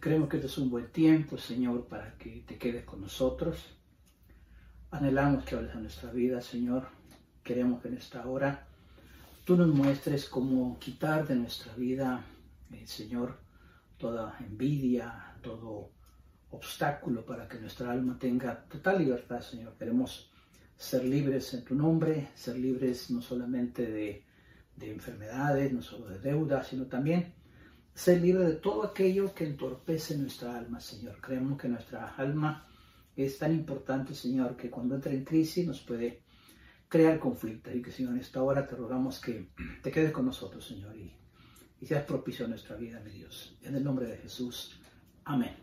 Creemos que este es un buen tiempo, Señor, para que te quedes con nosotros. Anhelamos que hables a nuestra vida, Señor. Queremos que en esta hora tú nos muestres cómo quitar de nuestra vida, eh, Señor, toda envidia, todo obstáculo para que nuestra alma tenga total libertad, Señor. Queremos ser libres en tu nombre, ser libres no solamente de enfermedades, no solo de deudas, sino también ser libre de todo aquello que entorpece nuestra alma, Señor. Creemos que nuestra alma es tan importante, Señor, que cuando entra en crisis nos puede crear conflicto. Y que, Señor, en esta hora te rogamos que te quedes con nosotros, Señor, y, seas propicio a nuestra vida, mi Dios. En el nombre de Jesús. Amén.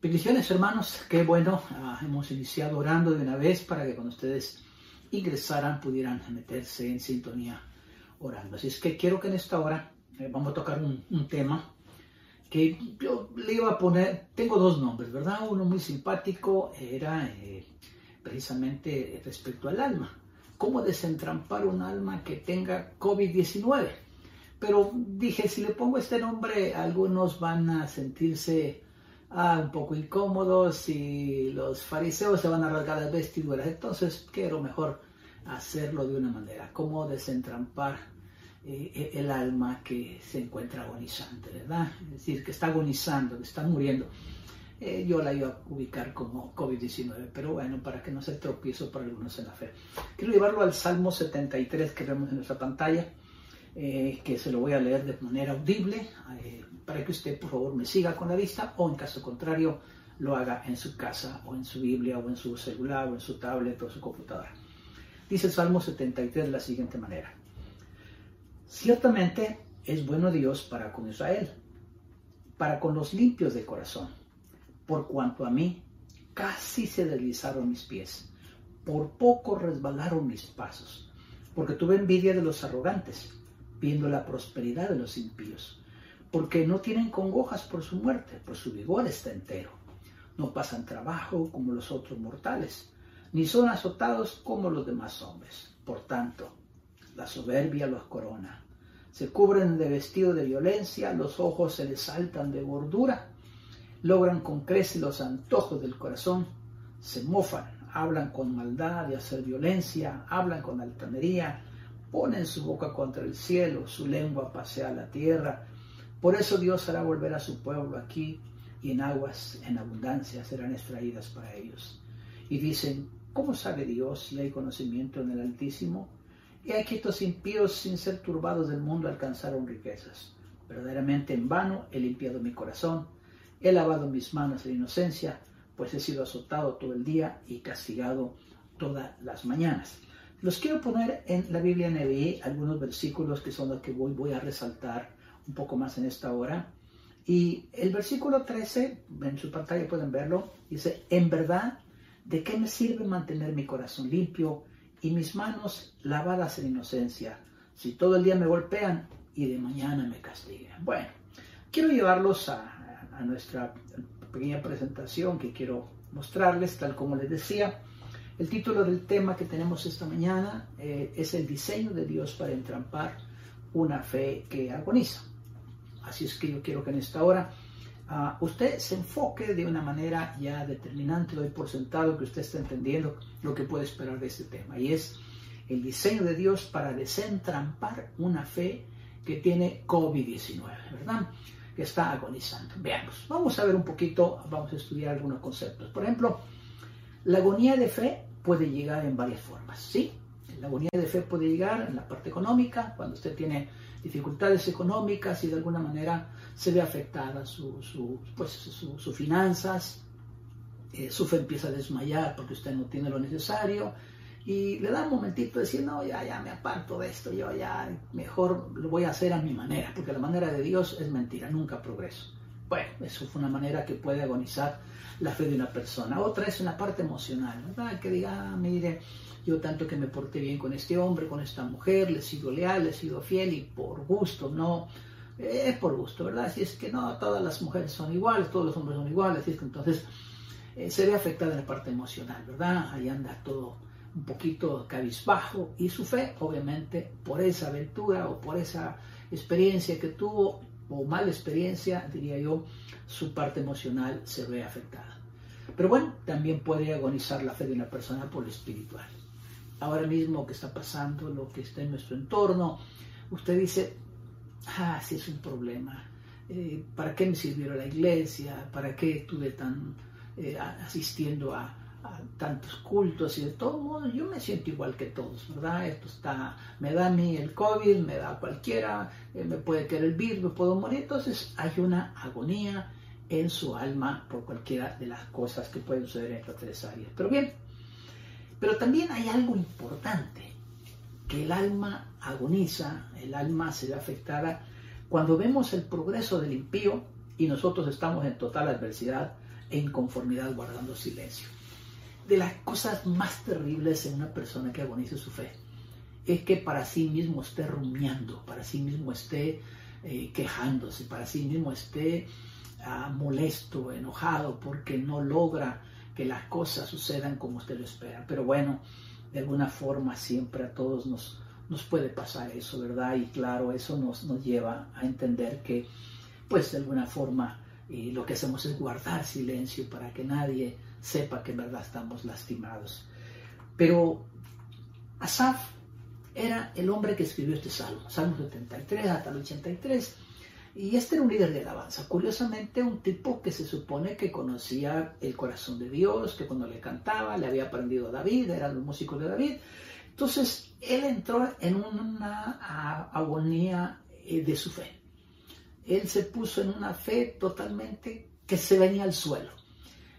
Bendiciones, hermanos. Qué bueno. ah, hemos iniciado orando de una vez para que cuando ustedes ingresaran pudieran meterse en sintonía orando. Así es que quiero que en esta hora eh, vamos a tocar un, tema que yo le iba a poner, tengo dos nombres, ¿verdad? Uno muy simpático era eh, precisamente respecto al alma. ¿Cómo desentrampar un alma que tenga COVID-19? Pero dije, si le pongo este nombre, algunos van a sentirse ah, un poco incómodos y los fariseos se van a rasgar las vestiduras. Entonces quiero mejor hacerlo de una manera. ¿Cómo desentrampar eh, el alma que se encuentra agonizante, ¿verdad? Es decir, que está agonizando, que está muriendo. Eh, yo la iba a ubicar como COVID-19, pero bueno, para que no se tropiezo para algunos en la fe. Quiero llevarlo al Salmo 73 que vemos en nuestra pantalla, eh, que se lo voy a leer de manera audible, eh, para que usted por favor me siga con la vista o en caso contrario lo haga en su casa o en su Biblia o en su celular o en su tablet o su computadora. Dice el Salmo 73 de la siguiente manera. Ciertamente es bueno Dios para con Israel, para con los limpios de corazón, por cuanto a mí casi se deslizaron mis pies, por poco resbalaron mis pasos, porque tuve envidia de los arrogantes, viendo la prosperidad de los impíos, porque no tienen congojas por su muerte, pues su vigor está entero. No pasan trabajo como los otros mortales, ni son azotados como los demás hombres. Por tanto, la soberbia los corona. Se cubren de vestido de violencia, los ojos se les saltan de gordura, logran con creces los antojos del corazón, se mofan, hablan con maldad de hacer violencia, hablan con altanería, ponen su boca contra el cielo, su lengua pasea la tierra. Por eso Dios hará volver a su pueblo aquí y en aguas en abundancia serán extraídas para ellos. Y dicen, ¿cómo sabe Dios si hay conocimiento en el Altísimo? Y aquí estos impíos, sin ser turbados del mundo, alcanzaron riquezas. Verdaderamente en vano he limpiado mi corazón, he lavado mis manos en inocencia, pues he sido azotado todo el día y castigado todas las mañanas. Los quiero poner en la Biblia NBI algunos versículos que son los que voy, voy a resaltar un poco más en esta hora. Y el versículo 13, en su pantalla pueden verlo, dice, en verdad, ¿de qué me sirve mantener mi corazón limpio y mis manos lavadas en inocencia si todo el día me golpean y de mañana me castigan? Bueno, quiero llevarlos a, nuestra pequeña presentación que quiero mostrarles, tal como les decía. El título del tema que tenemos esta mañana eh, es el diseño de Dios para entrampar una fe que agoniza. Así es que yo quiero que en esta hora uh, usted se enfoque de una manera ya determinante, doy por sentado que usted está entendiendo lo que puede esperar de este tema, y es el diseño de Dios para desentrampar una fe que tiene COVID-19, ¿verdad? Que está agonizando. Veamos, vamos a ver un poquito, vamos a estudiar algunos conceptos. Por ejemplo, la agonía de fe puede llegar en varias formas, ¿sí? La agonía de fe puede llegar en la parte económica, cuando usted tiene dificultades económicas y de alguna manera se ve afectada su, pues, sus finanzas, eh, su fe empieza a desmayar porque usted no tiene lo necesario y le da un momentito de decir, no, ya, ya me aparto de esto, yo ya mejor lo voy a hacer a mi manera, porque la manera de Dios es mentira, nunca progreso. Bueno, eso fue una manera que puede agonizar la fe de una persona. Otra es una parte emocional, ¿verdad? Que diga, ah, mire, yo tanto que me porté bien con este hombre, con esta mujer, le he sido leal, le he sido fiel y por gusto, no, es por gusto, ¿verdad? Si es que no, todas las mujeres son iguales, todos los hombres son iguales, así es que entonces eh, se ve afectada en la parte emocional, ¿verdad? Ahí anda todo un poquito cabizbajo y su fe, obviamente, por esa aventura o por esa experiencia que tuvo, o mala experiencia, diría yo, su parte emocional se ve afectada. Pero bueno, también puede agonizar la fe de una persona por lo espiritual. Ahora mismo que está pasando, lo que está en nuestro entorno, usted dice, ah, sí es un problema. Eh, ¿Para qué me sirvió la iglesia? ¿Para qué estuve tan eh, asistiendo a, tantos cultos y de todo modo yo me siento igual que todos, ¿verdad? Esto está, me da a mí el COVID, me da a cualquiera, eh, me puede caer el virus, me puedo morir, entonces hay una agonía en su alma por cualquiera de las cosas que pueden suceder en estas tres áreas. Pero bien, pero también hay algo importante, que el alma agoniza, el alma se ve afectada cuando vemos el progreso del impío y nosotros estamos en total adversidad e inconformidad guardando silencio. De las cosas más terribles en una persona que agonice su fe es que para sí mismo esté rumiando, para sí mismo esté eh, quejándose, para sí mismo esté ah, molesto, enojado, porque no logra que las cosas sucedan como usted lo espera. Pero bueno, de alguna forma siempre a todos nos, nos puede pasar eso, ¿verdad? Y claro, eso nos, nos lleva a entender que, pues de alguna forma, y lo que hacemos es guardar silencio para que nadie sepa que en verdad estamos lastimados. Pero Asaf era el hombre que escribió este salmo, Salmo 73 hasta el 83, y este era un líder de alabanza. Curiosamente, un tipo que se supone que conocía el corazón de Dios, que cuando le cantaba le había aprendido a David, era el músico de David. Entonces, él entró en una agonía eh, de su fe él se puso en una fe totalmente que se venía al suelo.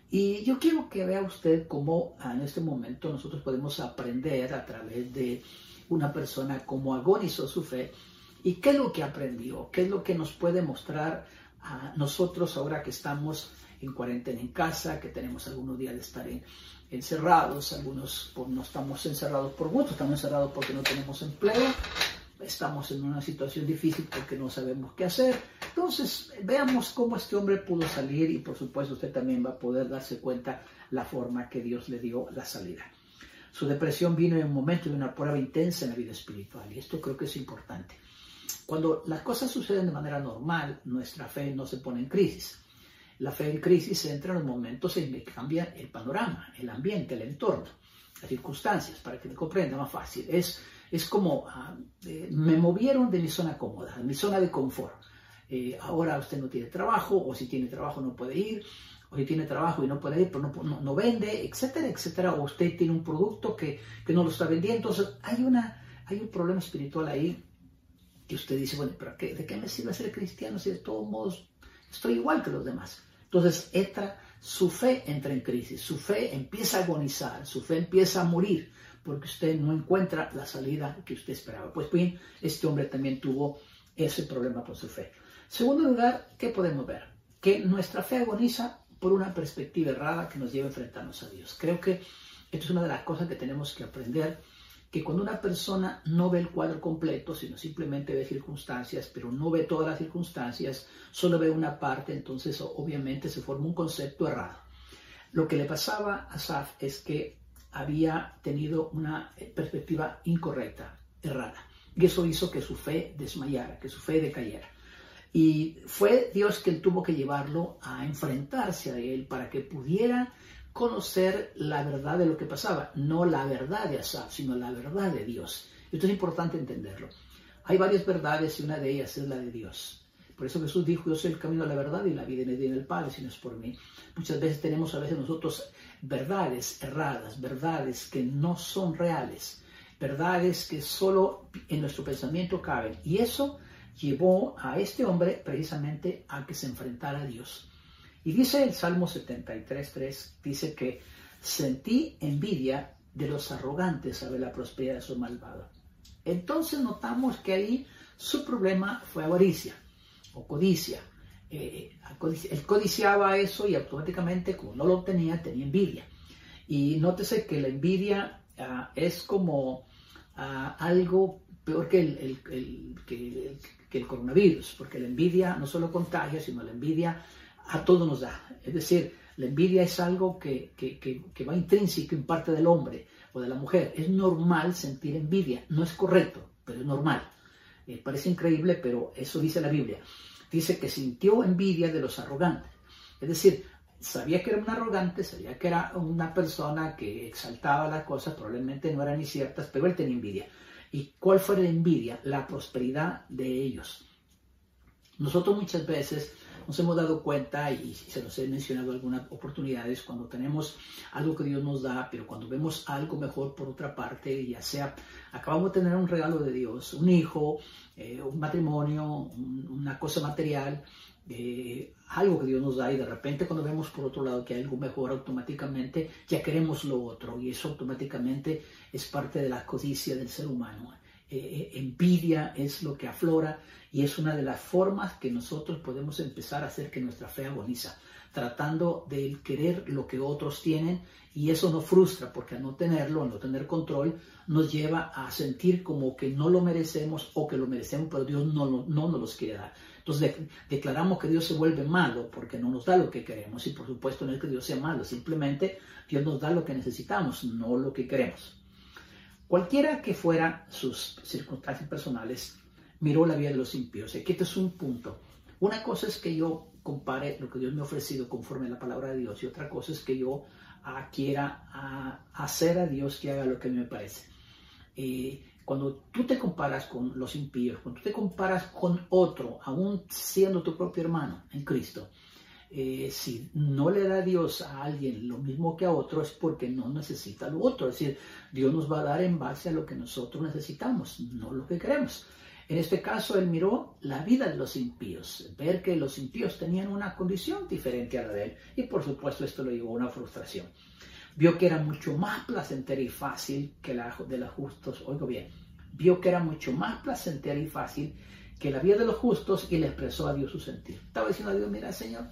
Y yo quiero que vea usted cómo en este momento nosotros podemos aprender a través de una persona cómo agonizó su fe y qué es lo que aprendió, qué es lo que nos puede mostrar a nosotros ahora que estamos en cuarentena en casa, que tenemos algunos días de estar encerrados, algunos no estamos encerrados por gusto, estamos encerrados porque no tenemos empleo, estamos en una situación difícil porque no sabemos qué hacer. Entonces, veamos cómo este hombre pudo salir y por supuesto usted también va a poder darse cuenta la forma que Dios le dio la salida. Su depresión vino en un momento de una prueba intensa en la vida espiritual y esto creo que es importante. Cuando las cosas suceden de manera normal, nuestra fe no se pone en crisis. La fe en crisis entra en los momentos en que cambia el panorama, el ambiente, el entorno, las circunstancias, para que me comprenda más fácil. Es es como, ah, eh, me movieron de mi zona cómoda, de mi zona de confort. Eh, ahora usted no tiene trabajo, o si tiene trabajo no puede ir, o si tiene trabajo y no puede ir, pero no, no, vende, etcétera, etcétera, o usted tiene un producto que, que, no lo está vendiendo. Entonces, hay, una, hay un problema espiritual ahí que usted dice, bueno, pero ¿de qué me sirve ser cristiano si de todos modos estoy igual que los demás? Entonces, entra, su fe entra en crisis, su fe empieza a agonizar, su fe empieza a morir, porque usted no encuentra la salida que usted esperaba. Pues bien, este hombre también tuvo ese problema con su fe. Segundo lugar, ¿qué podemos ver? Que nuestra fe agoniza por una perspectiva errada que nos lleva a enfrentarnos a Dios. Creo que esto es una de las cosas que tenemos que aprender, que cuando una persona no ve el cuadro completo, sino simplemente ve circunstancias, pero no ve todas las circunstancias, solo ve una parte, entonces obviamente se forma un concepto errado. Lo que le pasaba a Saf es que había tenido una eh, perspectiva incorrecta, errada. Y eso hizo que su fe desmayara, que su fe decayera. Y fue Dios quien tuvo que llevarlo a enfrentarse a él para que pudiera conocer la verdad de lo que pasaba. No la verdad de Asaf, sino la verdad de Dios. Esto es importante entenderlo. Hay varias verdades y una de ellas es la de Dios. Por eso Jesús dijo, yo soy el camino a la verdad y la vida en el Padre, si no es por mí. Muchas veces tenemos a veces nosotros verdades erradas, verdades que no son reales. verdades que solo en nuestro pensamiento caben. Y eso llevó a este hombre precisamente a que se enfrentara a Dios. Y dice el Salmo 73.3, dice que sentí envidia de los arrogantes ver la prosperidad de su malvado. Entonces notamos que ahí su problema fue avaricia o codicia. Eh, él codiciaba eso y automáticamente, como no lo obtenía, tenía envidia. Y nótese que la envidia ah, es como ah, algo peor que el coronavirus, porque la envidia no solo contagia, sino la envidia a todo nos da. Es decir, la envidia es algo que, va intrínseco en parte del hombre o de la mujer. Es normal sentir envidia, no es correcto, pero es normal. Eh, parece increíble, pero eso dice la Biblia. Dice que sintió envidia de los arrogantes. Es decir, sabía que era un arrogante, sabía que era una persona que exaltaba las cosas, probablemente no eran ni ciertas, pero él tenía envidia. ¿Y cuál fue la envidia? La prosperidad de ellos. Nosotros muchas veces nos hemos dado cuenta y se nos he mencionado algunas oportunidades cuando tenemos algo que Dios nos da, pero cuando vemos algo mejor por otra parte, ya sea acabamos de tener un regalo de Dios, un hijo, eh, un matrimonio, una cosa material, eh, algo que Dios nos da y de repente cuando vemos por otro lado que hay algo mejor automáticamente ya queremos lo otro y eso automáticamente es parte de la codicia del ser humano. Eh, eh, envidia es lo que aflora y es una de las formas que nosotros podemos empezar a hacer que nuestra fe agoniza, tratando de querer lo que otros tienen y eso nos frustra porque al no tenerlo, al no tener control, nos lleva a sentir como que no lo merecemos o que lo merecemos, pero Dios no, no, no nos los quiere dar. Entonces declaramos que Dios se vuelve malo porque no nos da lo que queremos y por supuesto no es que Dios sea malo, simplemente Dios nos da lo que necesitamos, no lo que queremos. Cualquiera que fuera sus circunstancias personales, miró la vida de los impíos. Aquí este es un punto. Una cosa es que yo compare lo que Dios me ha ofrecido conforme a la palabra de Dios y otra cosa es que yo ah, quiera ah, hacer a Dios que haga lo que me parece. Eh, cuando tú te comparas con los impíos, cuando tú te comparas con otro, aún siendo tu propio hermano en Cristo, eh, si no le da Dios a alguien lo mismo que a otro es porque no necesita lo otro. Es decir, Dios nos va a dar en base a lo que nosotros necesitamos, no lo que queremos. En este caso, él miró la vida de los impíos, ver que los impíos tenían una condición diferente a la de él, y por supuesto esto lo llevó a una frustración. Vio que era mucho más placentera y fácil que la de los justos, oigo bien, vio que era mucho más placentera y fácil que la vida de los justos y le expresó a Dios su sentir. Estaba diciendo a Dios, mira Señor,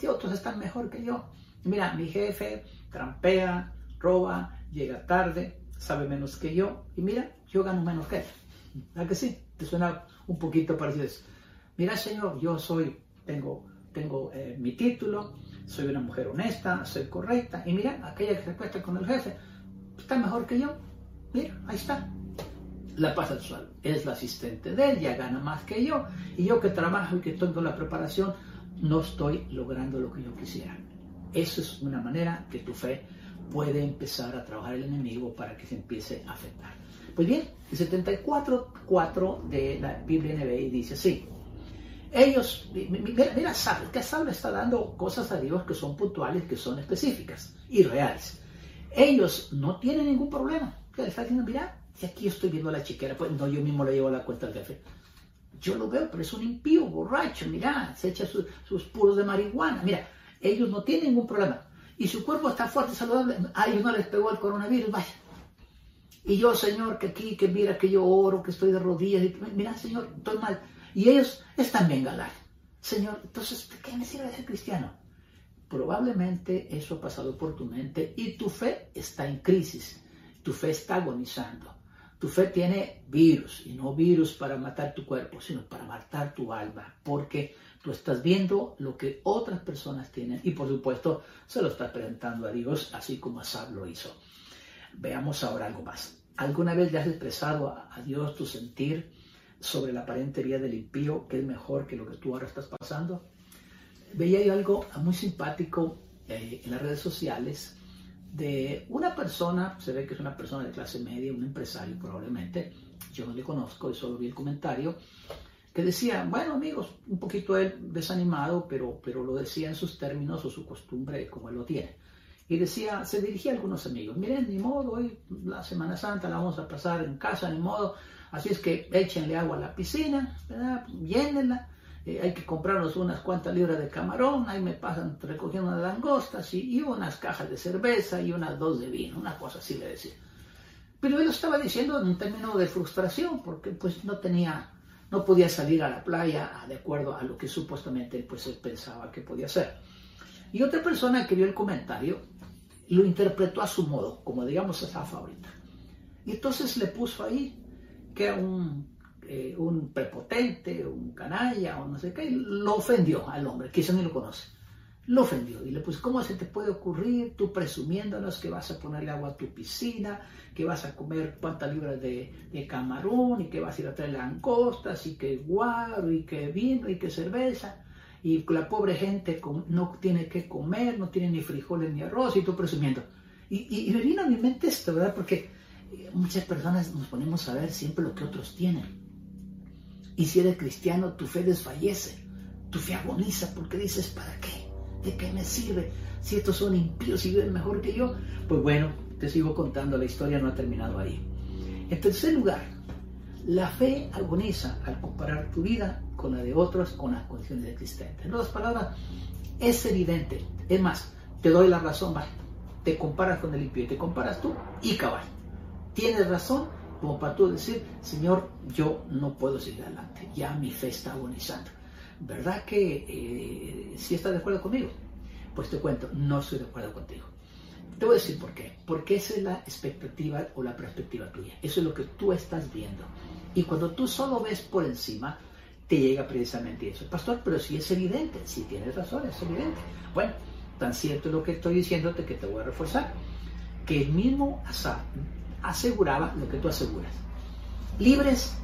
que otros están mejor que yo. Mira, mi jefe trampea, roba, llega tarde, sabe menos que yo, y mira, yo gano menos que él. ¿Verdad que sí? Te suena un poquito parecido. Mira, Señor, yo soy, tengo, tengo eh, mi título, soy una mujer honesta, soy correcta, y mira, aquella que se acuesta con el jefe, está mejor que yo. Mira, ahí está. La pasa al suelo. Es la asistente de él, ya gana más que yo, y yo que trabajo y que tengo la preparación, no estoy logrando lo que yo quisiera. Eso es una manera que tu fe puede empezar a trabajar el enemigo para que se empiece a afectar. Pues bien, el 74.4 de la Biblia NBI dice así. Ellos, mira, mira que Saulo está dando cosas a Dios que son puntuales, que son específicas y reales. Ellos no tienen ningún problema. Le está diciendo, mira, y aquí estoy viendo la chiquera, pues no, yo mismo le llevo la cuenta al jefe yo lo veo, pero es un impío, borracho, mira, se echa sus puros de marihuana, mira, ellos no tienen ningún problema. Y su cuerpo está fuerte, saludable, a ellos no les pegó el coronavirus, vaya. Y yo, Señor, que aquí, que mira que yo oro, que estoy de rodillas, y, mira, Señor, estoy mal. Y ellos están bien galán. Señor, entonces, ¿de qué me sirve ser cristiano? Probablemente eso ha pasado por tu mente y tu fe está en crisis, tu fe está agonizando. Tu fe tiene virus, y no virus para matar tu cuerpo, sino para matar tu alma, porque tú estás viendo lo que otras personas tienen y por supuesto se lo estás presentando a Dios, así como Asab lo hizo. Veamos ahora algo más. ¿Alguna vez le has expresado a Dios tu sentir sobre la aparente del impío, que es mejor que lo que tú ahora estás pasando? Veía yo algo muy simpático eh, en las redes sociales de una persona, se ve que es una persona de clase media, un empresario probablemente, yo no le conozco, solo vi el comentario, que decía, bueno amigos, un poquito él desanimado, pero, pero lo decía en sus términos o su costumbre como él lo tiene. y decía, se dirigía a algunos amigos, miren, ni modo, hoy la Semana Santa la vamos a pasar en casa, ni modo, así es que échenle agua a la piscina, ¿verdad? llénenla, eh, hay que comprarnos unas cuantas libras de camarón, ahí me pasan recogiendo unas langostas y, unas cajas de cerveza y unas dos de vino, una cosa así le decía. Pero él lo estaba diciendo en un término de frustración, porque pues no tenía, no podía salir a la playa de acuerdo a lo que supuestamente pues él pensaba que podía hacer. Y otra persona que vio el comentario lo interpretó a su modo, como digamos esa favorita. Y entonces le puso ahí que un, eh, un prepotente, un canalla o no sé qué, lo ofendió al hombre, eso ni lo conoce. Lo ofendió y le puso, ¿cómo se te puede ocurrir tú presumiéndonos que vas a ponerle agua a tu piscina, que vas a comer cuántas libras de, camarón y que vas a ir a traer langostas y que guaro y que vino y que cerveza? y la pobre gente no tiene que comer, no tiene ni frijoles ni arroz y tú presumiendo. Y, y, me vino a mi mente esto, ¿verdad? Porque muchas personas nos ponemos a ver siempre lo que otros tienen. Y si eres cristiano, tu fe desfallece, tu fe agoniza porque dices, ¿para qué? ¿De qué me sirve? Si estos son impíos y viven mejor que yo. Pues bueno, te sigo contando, la historia no ha terminado ahí. En tercer lugar, la fe agoniza al comparar tu vida con la de otros, con las condiciones existentes. En otras palabras, es evidente. Es más, te doy la razón, va. Te comparas con el impío, te comparas tú y cabal. Tienes razón como para tú decir, Señor, yo no puedo seguir adelante, ya mi fe está agonizando. ¿Verdad que eh, si estás de acuerdo conmigo? Pues te cuento, no estoy de acuerdo contigo. Te voy a decir por qué. Porque esa es la expectativa o la perspectiva tuya. Eso es lo que tú estás viendo. Y cuando tú solo ves por encima, te llega precisamente eso. Pastor, pero si es evidente, si tienes razón, es evidente. Bueno, tan cierto es lo que estoy diciéndote que te voy a reforzar. Que el mismo Asa aseguraba lo que tú aseguras. Libres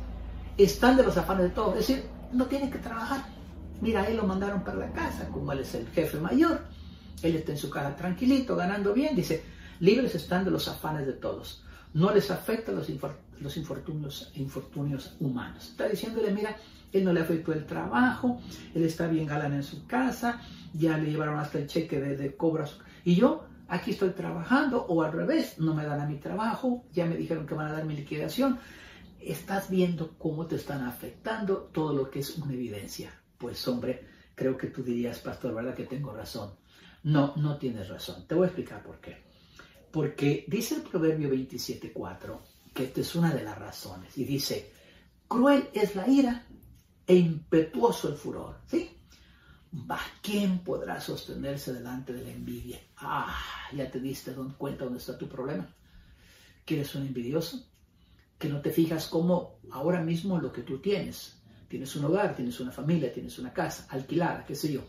están de los afanes de todo. Es decir, no tienen que trabajar. Mira, él lo mandaron para la casa, como él es el jefe mayor. Él está en su casa tranquilito, ganando bien. Dice, libres están de los afanes de todos. No les afecta los, los infortunios, infortunios humanos. Está diciéndole, mira, él no le afectó el trabajo, él está bien galán en su casa, ya le llevaron hasta el cheque de, de cobras. Y yo aquí estoy trabajando, o al revés, no me dan a mi trabajo, ya me dijeron que van a dar mi liquidación. Estás viendo cómo te están afectando todo lo que es una evidencia. Pues hombre, creo que tú dirías, pastor, ¿verdad que tengo razón? No, no tienes razón. Te voy a explicar por qué. Porque dice el Proverbio 27.4 que esta es una de las razones. Y dice, cruel es la ira e impetuoso el furor. ¿Sí? ¿Va? ¿Quién podrá sostenerse delante de la envidia? Ah, ya te diste cuenta dónde está tu problema. ¿Que eres un envidioso? Que no te fijas cómo ahora mismo lo que tú tienes. Tienes un hogar, tienes una familia, tienes una casa alquilada, qué sé yo.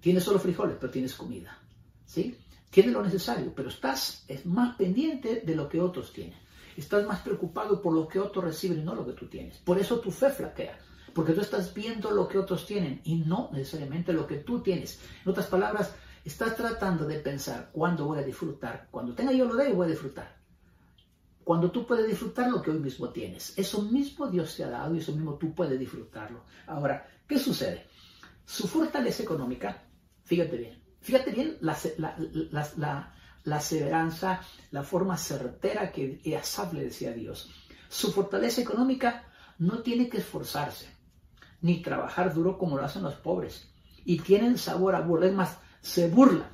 Tienes solo frijoles, pero tienes comida. ¿Sí? Tienes lo necesario, pero estás es más pendiente de lo que otros tienen. Estás más preocupado por lo que otros reciben y no lo que tú tienes. Por eso tu fe flaquea porque tú estás viendo lo que otros tienen y no necesariamente lo que tú tienes. En otras palabras, estás tratando de pensar cuándo voy a disfrutar. Cuando tenga yo lo de voy a disfrutar. Cuando tú puedes disfrutar lo que hoy mismo tienes. Eso mismo Dios te ha dado y eso mismo tú puedes disfrutarlo. Ahora, ¿qué sucede? Su fortaleza económica, fíjate bien, fíjate bien la, la, la, la severanza, la forma certera que Asaf le decía a Dios. Su fortaleza económica no tiene que esforzarse ni trabajar duro como lo hacen los pobres. Y tienen sabor a burla. Más, se burla.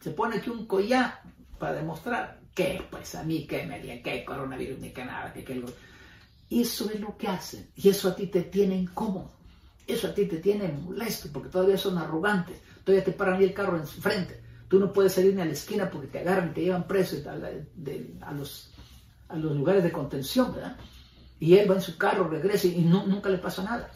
Se pone aquí un collar para demostrar que, pues a mí, que me que coronavirus, ni que nada, que, que Eso es lo que hacen. Y eso a ti te tiene incómodo. Eso a ti te tiene molesto porque todavía son arrogantes. Todavía te paran el carro en frente. Tú no puedes salir ni a la esquina porque te agarran y te llevan preso a, los, a los lugares de contención. Y él va en su carro, regresa y nunca le pasa nada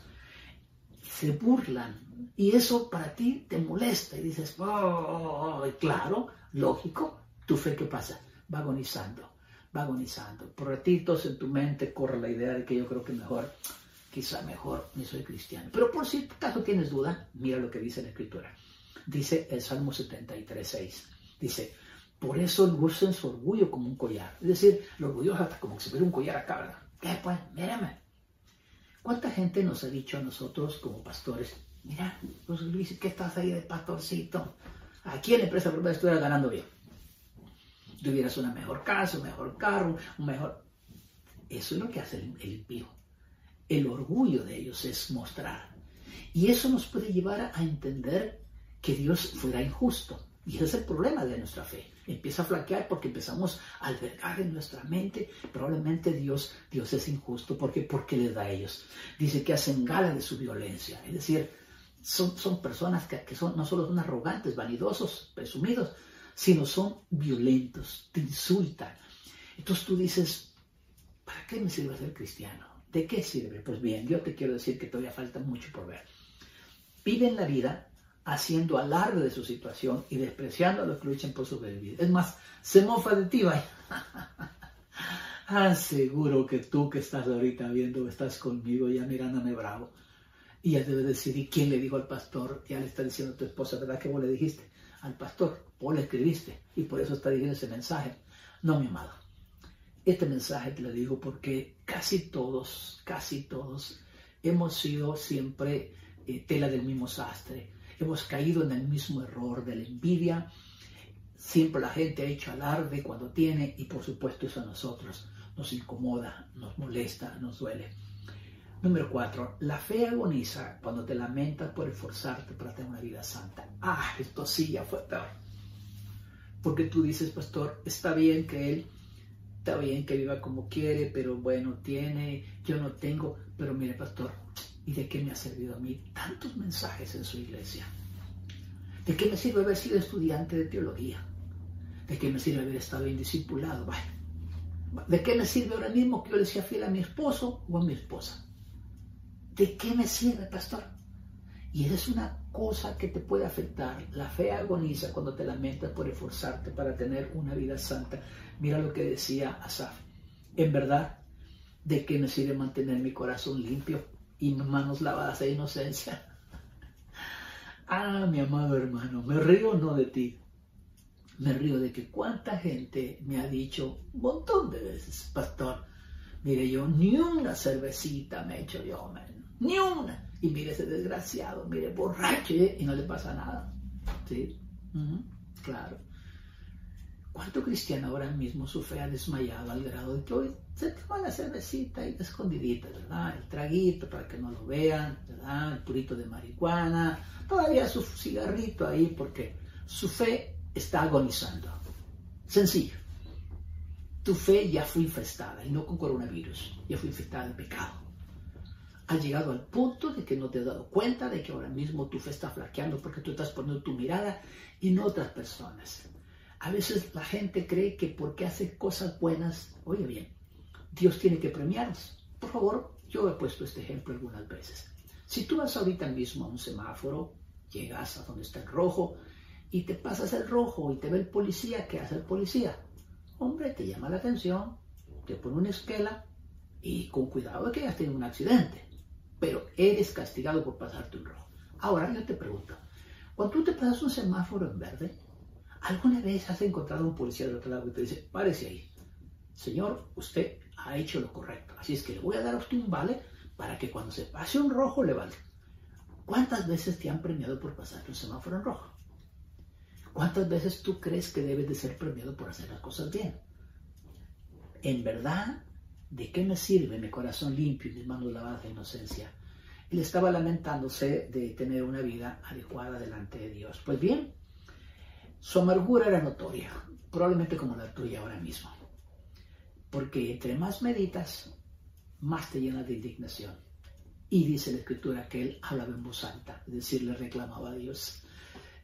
se burlan. Y eso para ti te molesta y dices, oh, claro, lógico, tu fe qué pasa, va agonizando, va agonizando. Por ratitos en tu mente corre la idea de que yo creo que mejor, quizá mejor, ni soy cristiano. Pero por si acaso tienes duda, mira lo que dice la escritura. Dice el Salmo 73, 6. Dice, por eso lucen su orgullo como un collar. Es decir, el orgullo hasta como si fuera un collar acá, ¿verdad? ¿Qué pues? Mírame, ¿Cuánta gente nos ha dicho a nosotros como pastores, mira, José Luis, ¿qué estás ahí de pastorcito? Aquí en la empresa primera estuviera ganando bien. tuvieras una mejor casa, un mejor carro, un mejor... Eso es lo que hace el, el. El orgullo de ellos es mostrar. Y eso nos puede llevar a entender que Dios fuera injusto. Y ese es el problema de nuestra fe. Empieza a flaquear porque empezamos a albergar en nuestra mente, probablemente Dios, Dios es injusto. ¿Por qué? Porque le da a ellos. Dice que hacen gala de su violencia. Es decir, son, son personas que, que son, no solo son arrogantes, vanidosos, presumidos, sino son violentos, te insultan. Entonces tú dices, ¿para qué me sirve ser cristiano? ¿De qué sirve? Pues bien, yo te quiero decir que todavía falta mucho por ver. Viven la vida haciendo alarde de su situación y despreciando a los que luchan por sobrevivir. Es más, se mofa de ti, vaya. Aseguro que tú que estás ahorita viendo, estás conmigo ya mirándome bravo. Y ya debe decir, ¿y quién le dijo al pastor? Ya le está diciendo a tu esposa, ¿verdad que vos le dijiste? Al pastor, vos le escribiste y por eso está diciendo ese mensaje. No, mi amado. Este mensaje te lo digo porque casi todos, casi todos hemos sido siempre eh, tela del mismo sastre hemos caído en el mismo error de la envidia. Siempre la gente ha hecho alarde cuando tiene y por supuesto eso a nosotros nos incomoda, nos molesta, nos duele. Número cuatro, la fe agoniza cuando te lamentas por esforzarte para tener una vida santa. Ah, esto sí ya fue peor. Porque tú dices, pastor, está bien que él, está bien que viva como quiere, pero bueno, tiene, yo no tengo, pero mire, pastor, ¿Y de qué me ha servido a mí tantos mensajes en su iglesia? ¿De qué me sirve haber sido estudiante de teología? ¿De qué me sirve haber estado indiscipulado? ¿De qué me sirve ahora mismo que yo le sea fiel a mi esposo o a mi esposa? ¿De qué me sirve, pastor? Y esa es una cosa que te puede afectar. La fe agoniza cuando te lamentas por esforzarte para tener una vida santa. Mira lo que decía Asaf. En verdad, ¿de qué me sirve mantener mi corazón limpio? y manos lavadas de inocencia. Ah, mi amado hermano, me río no de ti, me río de que cuánta gente me ha dicho un montón de veces, pastor, mire yo, ni una cervecita me he hecho yo, ni una. Y mire ese desgraciado, mire, borracho, y no le pasa nada. ¿Sí? claro. ¿Cuánto cristiano ahora mismo su fe ha desmayado al grado de que hoy se toma la cervecita y escondidita, ¿verdad? El traguito para que no lo vean, ¿verdad? El purito de marihuana, todavía su cigarrito ahí porque su fe está agonizando. Sencillo. Tu fe ya fue infestada y no con coronavirus, ya fue infectada de pecado. Ha llegado al punto de que no te has dado cuenta de que ahora mismo tu fe está flaqueando porque tú estás poniendo tu mirada en otras personas a veces la gente cree que porque hace cosas buenas, oye bien, Dios tiene que premiarnos. Por favor, yo he puesto este ejemplo algunas veces. Si tú vas ahorita mismo a un semáforo, llegas a donde está el rojo y te pasas el rojo y te ve el policía, ¿qué hace el policía? Hombre, te llama la atención, te pone una esquela y con cuidado de que hayas tenido un accidente. Pero eres castigado por pasarte un rojo. Ahora yo te pregunto, cuando tú te pasas un semáforo en verde, ¿Alguna vez has encontrado un policía del otro lado y te dice, párese ahí? Señor, usted ha hecho lo correcto. Así es que le voy a dar a usted un vale para que cuando se pase un rojo le vale. ¿Cuántas veces te han premiado por pasar un semáforo en rojo? ¿Cuántas veces tú crees que debes de ser premiado por hacer las cosas bien? En verdad, ¿de qué me sirve mi corazón limpio y mis manos lavadas de inocencia? Él estaba lamentándose de tener una vida adecuada delante de Dios. Pues bien, su amargura era notoria, probablemente como la tuya ahora mismo. Porque entre más meditas, más te llenas de indignación. Y dice la escritura que él hablaba en voz alta, es decir, le reclamaba a Dios.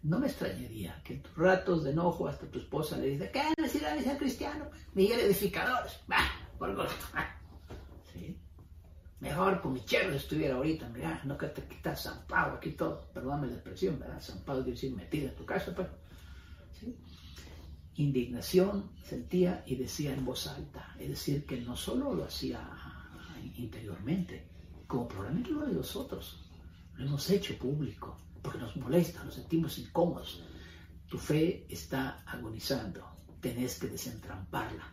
No me extrañaría que en tus ratos de enojo hasta tu esposa le dice, ¿qué necesidad de ser cristiano? Miguel Edificador, bah, por gusto. ¿Sí? Mejor con mi cherro estuviera ahorita, mira, no que te quitas San Pablo aquí todo, perdóname la expresión, ¿verdad? San Pablo quiere decir metido en tu casa, pero Indignación sentía y decía en voz alta, es decir, que no solo lo hacía interiormente, como probablemente lo de los otros, lo hemos hecho público, porque nos molesta, nos sentimos incómodos. Tu fe está agonizando, tenés que desentramparla.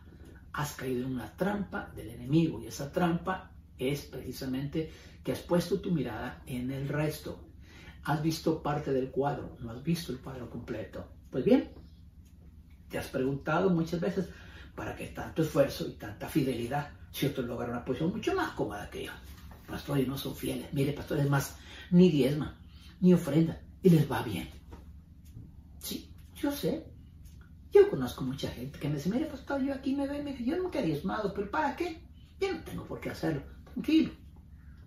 Has caído en una trampa del enemigo y esa trampa es precisamente que has puesto tu mirada en el resto. Has visto parte del cuadro, no has visto el cuadro completo. Pues bien, Te has preguntado muchas veces, ¿para qué tanto esfuerzo y tanta fidelidad si otros logran una posición mucho más cómoda que yo? Pastores no son fieles. Mire, pastores más, ni diezma, ni ofrenda, y les va bien. Sí, yo sé. Yo conozco mucha gente que me dice, mire, pastor, yo aquí me dice, yo nunca he diezmado, pero ¿para qué? Yo no tengo por qué hacerlo. Tranquilo.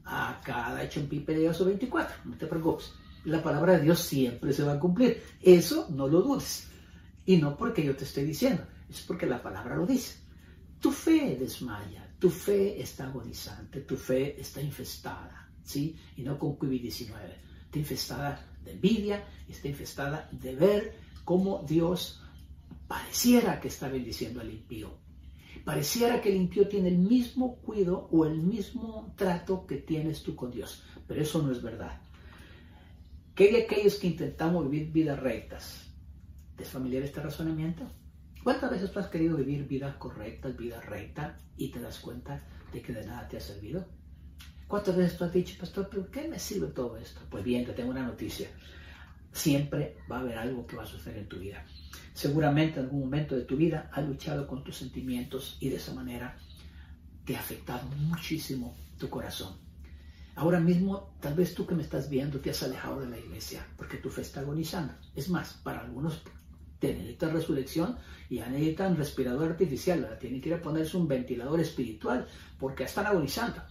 A cada hecho en pipe de Dios 24, no te preocupes. La palabra de Dios siempre se va a cumplir. Eso no lo dudes. Y no porque yo te esté diciendo, es porque la palabra lo dice. Tu fe desmaya, tu fe está agonizante, tu fe está infestada, ¿sí? Y no con COVID-19. Está infestada de envidia, está infestada de ver cómo Dios pareciera que está bendiciendo al impío. Pareciera que el impío tiene el mismo cuidado o el mismo trato que tienes tú con Dios, pero eso no es verdad. ¿Qué de aquellos que intentamos vivir vidas rectas? ¿Te es familiar este razonamiento? ¿Cuántas veces tú has querido vivir vidas correctas, vida recta, y te das cuenta de que de nada te ha servido? ¿Cuántas veces tú has dicho, pastor, pero qué me sirve todo esto? Pues bien, te tengo una noticia. Siempre va a haber algo que va a suceder en tu vida. Seguramente en algún momento de tu vida has luchado con tus sentimientos y de esa manera te ha afectado muchísimo tu corazón. Ahora mismo, tal vez tú que me estás viendo te has alejado de la iglesia porque tu fe está agonizando. Es más, para algunos te necesitan resurrección y ya necesitan respirador artificial, tienen que ir a ponerse un ventilador espiritual porque están agonizando.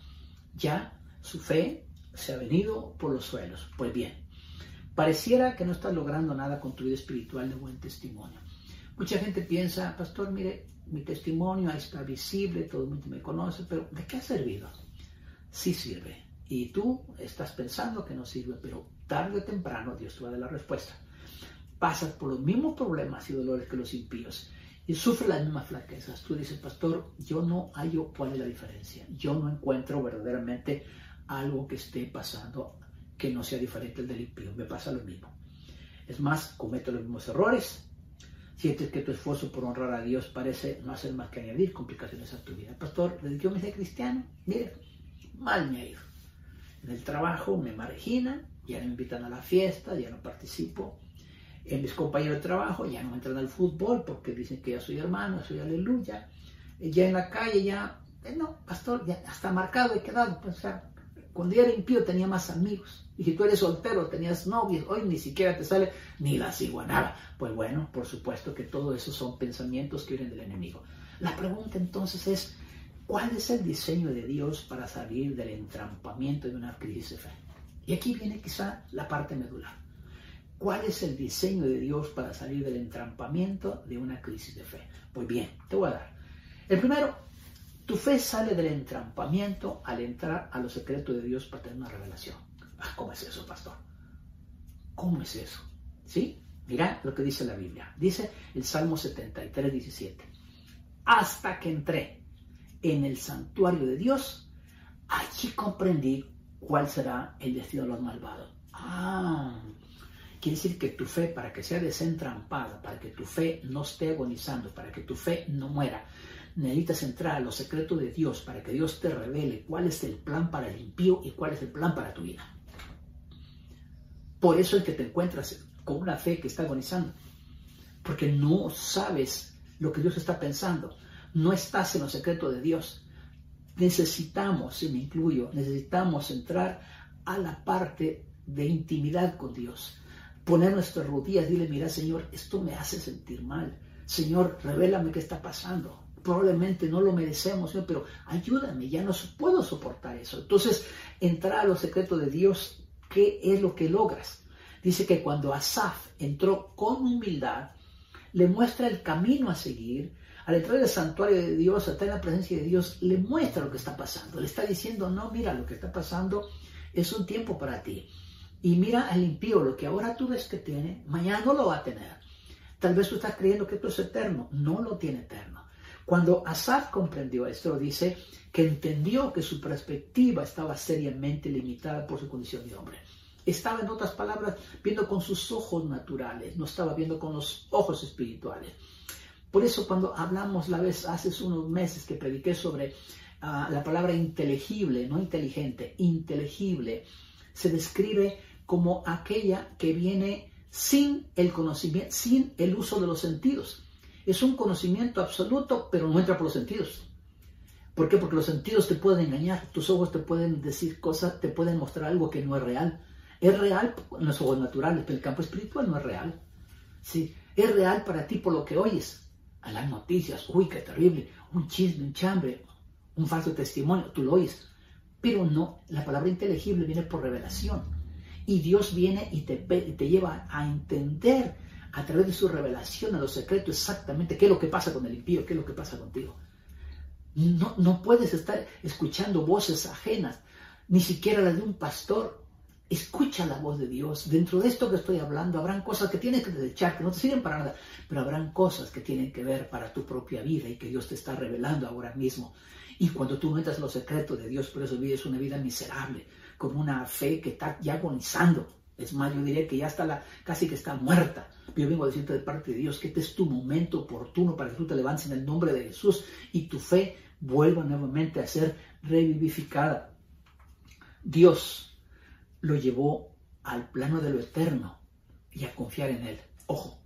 Ya su fe se ha venido por los suelos. Pues bien, pareciera que no estás logrando nada con tu vida espiritual de buen testimonio. Mucha gente piensa, pastor, mire, mi testimonio está visible, todo el mundo me conoce, pero ¿de qué ha servido? Sí sirve. Y tú estás pensando que no sirve, pero tarde o temprano Dios te va a dar la respuesta. Pasas por los mismos problemas y dolores que los impíos y sufres las mismas flaquezas. Tú dices, pastor, yo no hallo cuál es la diferencia. Yo no encuentro verdaderamente algo que esté pasando que no sea diferente al del impío. Me pasa lo mismo. Es más, cometo los mismos errores. Sientes que tu esfuerzo por honrar a Dios parece no hacer más que añadir complicaciones a tu vida. Pastor, yo me hice cristiano, mire, mal me ha ido. En el trabajo me marginan, ya no me invitan a la fiesta, ya no participo. En mis compañeros de trabajo ya no entran al fútbol porque dicen que ya soy hermano, soy aleluya. Ya en la calle ya, eh, no, pastor, ya está marcado, he quedado. Pues, o sea, cuando yo era impío tenía más amigos. Y si tú eres soltero, tenías novios, hoy ni siquiera te sale ni la ciguanaba. Pues bueno, por supuesto que todo eso son pensamientos que vienen del enemigo. La pregunta entonces es, ¿Cuál es el diseño de Dios para salir del entrampamiento de una crisis de fe? Y aquí viene quizá la parte medular. ¿Cuál es el diseño de Dios para salir del entrampamiento de una crisis de fe? Pues bien, te voy a dar. El primero, tu fe sale del entrampamiento al entrar a los secretos de Dios para tener una revelación. Ah, ¿Cómo es eso, pastor? ¿Cómo es eso? ¿Sí? Mira lo que dice la Biblia. Dice el Salmo 73, 17. Hasta que entré en el santuario de Dios, allí comprendí cuál será el destino de los malvados. Ah, quiere decir que tu fe, para que sea desentrampada, para que tu fe no esté agonizando, para que tu fe no muera, necesitas entrar a los secretos de Dios para que Dios te revele cuál es el plan para el impío y cuál es el plan para tu vida. Por eso es que te encuentras con una fe que está agonizando, porque no sabes lo que Dios está pensando no estás en los secretos de Dios. Necesitamos, y me incluyo, necesitamos entrar a la parte de intimidad con Dios. Poner nuestras rodillas, dile, mira Señor, esto me hace sentir mal. Señor, revélame qué está pasando. Probablemente no lo merecemos, pero ayúdame, ya no puedo soportar eso. Entonces, entrar a los secretos de Dios, ¿qué es lo que logras? Dice que cuando Asaf entró con humildad, le muestra el camino a seguir, al entrar al santuario de Dios, estar en la presencia de Dios, le muestra lo que está pasando. Le está diciendo, no, mira, lo que está pasando es un tiempo para ti. Y mira al impío, lo que ahora tú ves que tiene, mañana no lo va a tener. Tal vez tú estás creyendo que esto es eterno. No lo tiene eterno. Cuando Asaf comprendió esto, dice que entendió que su perspectiva estaba seriamente limitada por su condición de hombre. Estaba, en otras palabras, viendo con sus ojos naturales, no estaba viendo con los ojos espirituales. Por eso cuando hablamos la vez hace unos meses que prediqué sobre uh, la palabra inteligible, no inteligente, inteligible, se describe como aquella que viene sin el conocimiento, sin el uso de los sentidos. Es un conocimiento absoluto, pero no entra por los sentidos. ¿Por qué? Porque los sentidos te pueden engañar, tus ojos te pueden decir cosas, te pueden mostrar algo que no es real. Es real en los ojos naturales, pero el campo espiritual no es real. ¿sí? Es real para ti por lo que oyes. A las noticias, uy, qué terrible, un chisme, un chambre, un falso testimonio, tú lo oyes. Pero no, la palabra inteligible viene por revelación. Y Dios viene y te, te lleva a entender a través de su revelación a los secretos exactamente qué es lo que pasa con el impío, qué es lo que pasa contigo. No, no puedes estar escuchando voces ajenas, ni siquiera las de un pastor. Escucha la voz de Dios. Dentro de esto que estoy hablando, habrán cosas que tienes que desechar, que no te sirven para nada, pero habrán cosas que tienen que ver para tu propia vida y que Dios te está revelando ahora mismo. Y cuando tú en los secretos de Dios, por eso vives una vida miserable, con una fe que está ya agonizando. Es más, yo diría que ya está la, casi que está muerta. Yo vengo a decirte de parte de Dios que este es tu momento oportuno para que tú te levantes en el nombre de Jesús y tu fe vuelva nuevamente a ser revivificada. Dios lo llevó al plano de lo eterno y a confiar en Él. Ojo,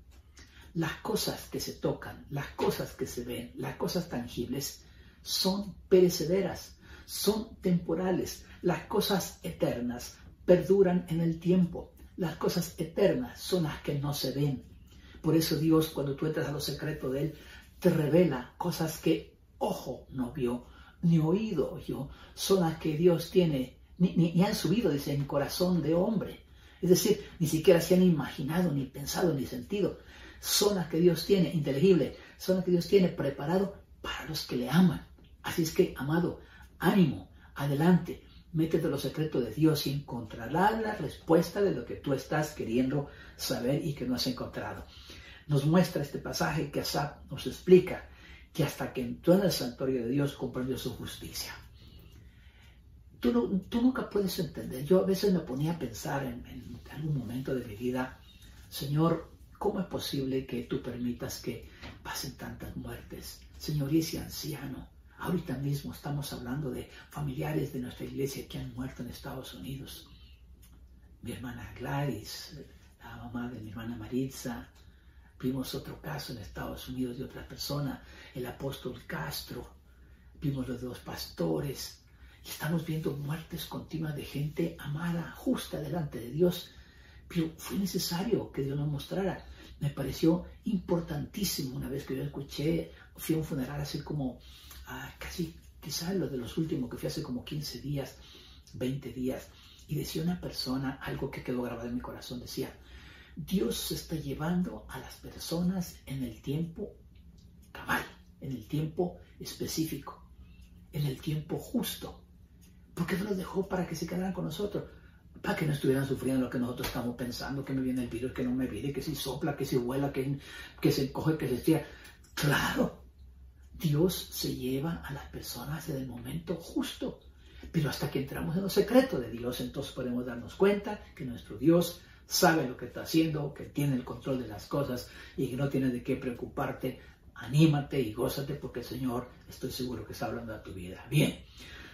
las cosas que se tocan, las cosas que se ven, las cosas tangibles, son perecederas, son temporales. Las cosas eternas perduran en el tiempo. Las cosas eternas son las que no se ven. Por eso Dios, cuando tú entras a lo secreto de Él, te revela cosas que ojo no vio, ni oído oyó. Son las que Dios tiene, ni, ni han subido, dice, en corazón de hombre. Es decir, ni siquiera se han imaginado, ni pensado, ni sentido. Son las que Dios tiene, inteligible, son las que Dios tiene preparado para los que le aman. Así es que, amado, ánimo, adelante, métete los secretos de Dios y encontrarás la respuesta de lo que tú estás queriendo saber y que no has encontrado. Nos muestra este pasaje que Asaf nos explica que hasta que entró en el santuario de Dios comprendió su justicia. Tú, tú nunca puedes entender. Yo a veces me ponía a pensar en, en algún momento de mi vida, Señor, ¿cómo es posible que tú permitas que pasen tantas muertes? Señor, y ese anciano, Ahorita mismo estamos hablando de familiares de nuestra iglesia que han muerto en Estados Unidos. Mi hermana Gladys, la mamá de mi hermana Maritza. Vimos otro caso en Estados Unidos de otra persona, el apóstol Castro. Vimos los dos pastores. Estamos viendo muertes continuas de gente amada, justa delante de Dios. Pero fue necesario que Dios nos mostrara. Me pareció importantísimo una vez que yo escuché, fui a un funeral así como casi quizás lo de los últimos que fui hace como 15 días, 20 días, y decía una persona algo que quedó grabado en mi corazón, decía, Dios está llevando a las personas en el tiempo cabal, en el tiempo específico, en el tiempo justo. ¿Por qué no los dejó para que se quedaran con nosotros? Para que no estuvieran sufriendo lo que nosotros estamos pensando, que me viene el virus, que no me viene, que si sopla, que si vuela, que, que se encoge, que se estira. Claro, Dios se lleva a las personas en el momento justo. Pero hasta que entramos en los secretos de Dios, entonces podemos darnos cuenta que nuestro Dios sabe lo que está haciendo, que tiene el control de las cosas y que no tienes de qué preocuparte. Anímate y gózate porque el Señor estoy seguro que está hablando a tu vida. Bien,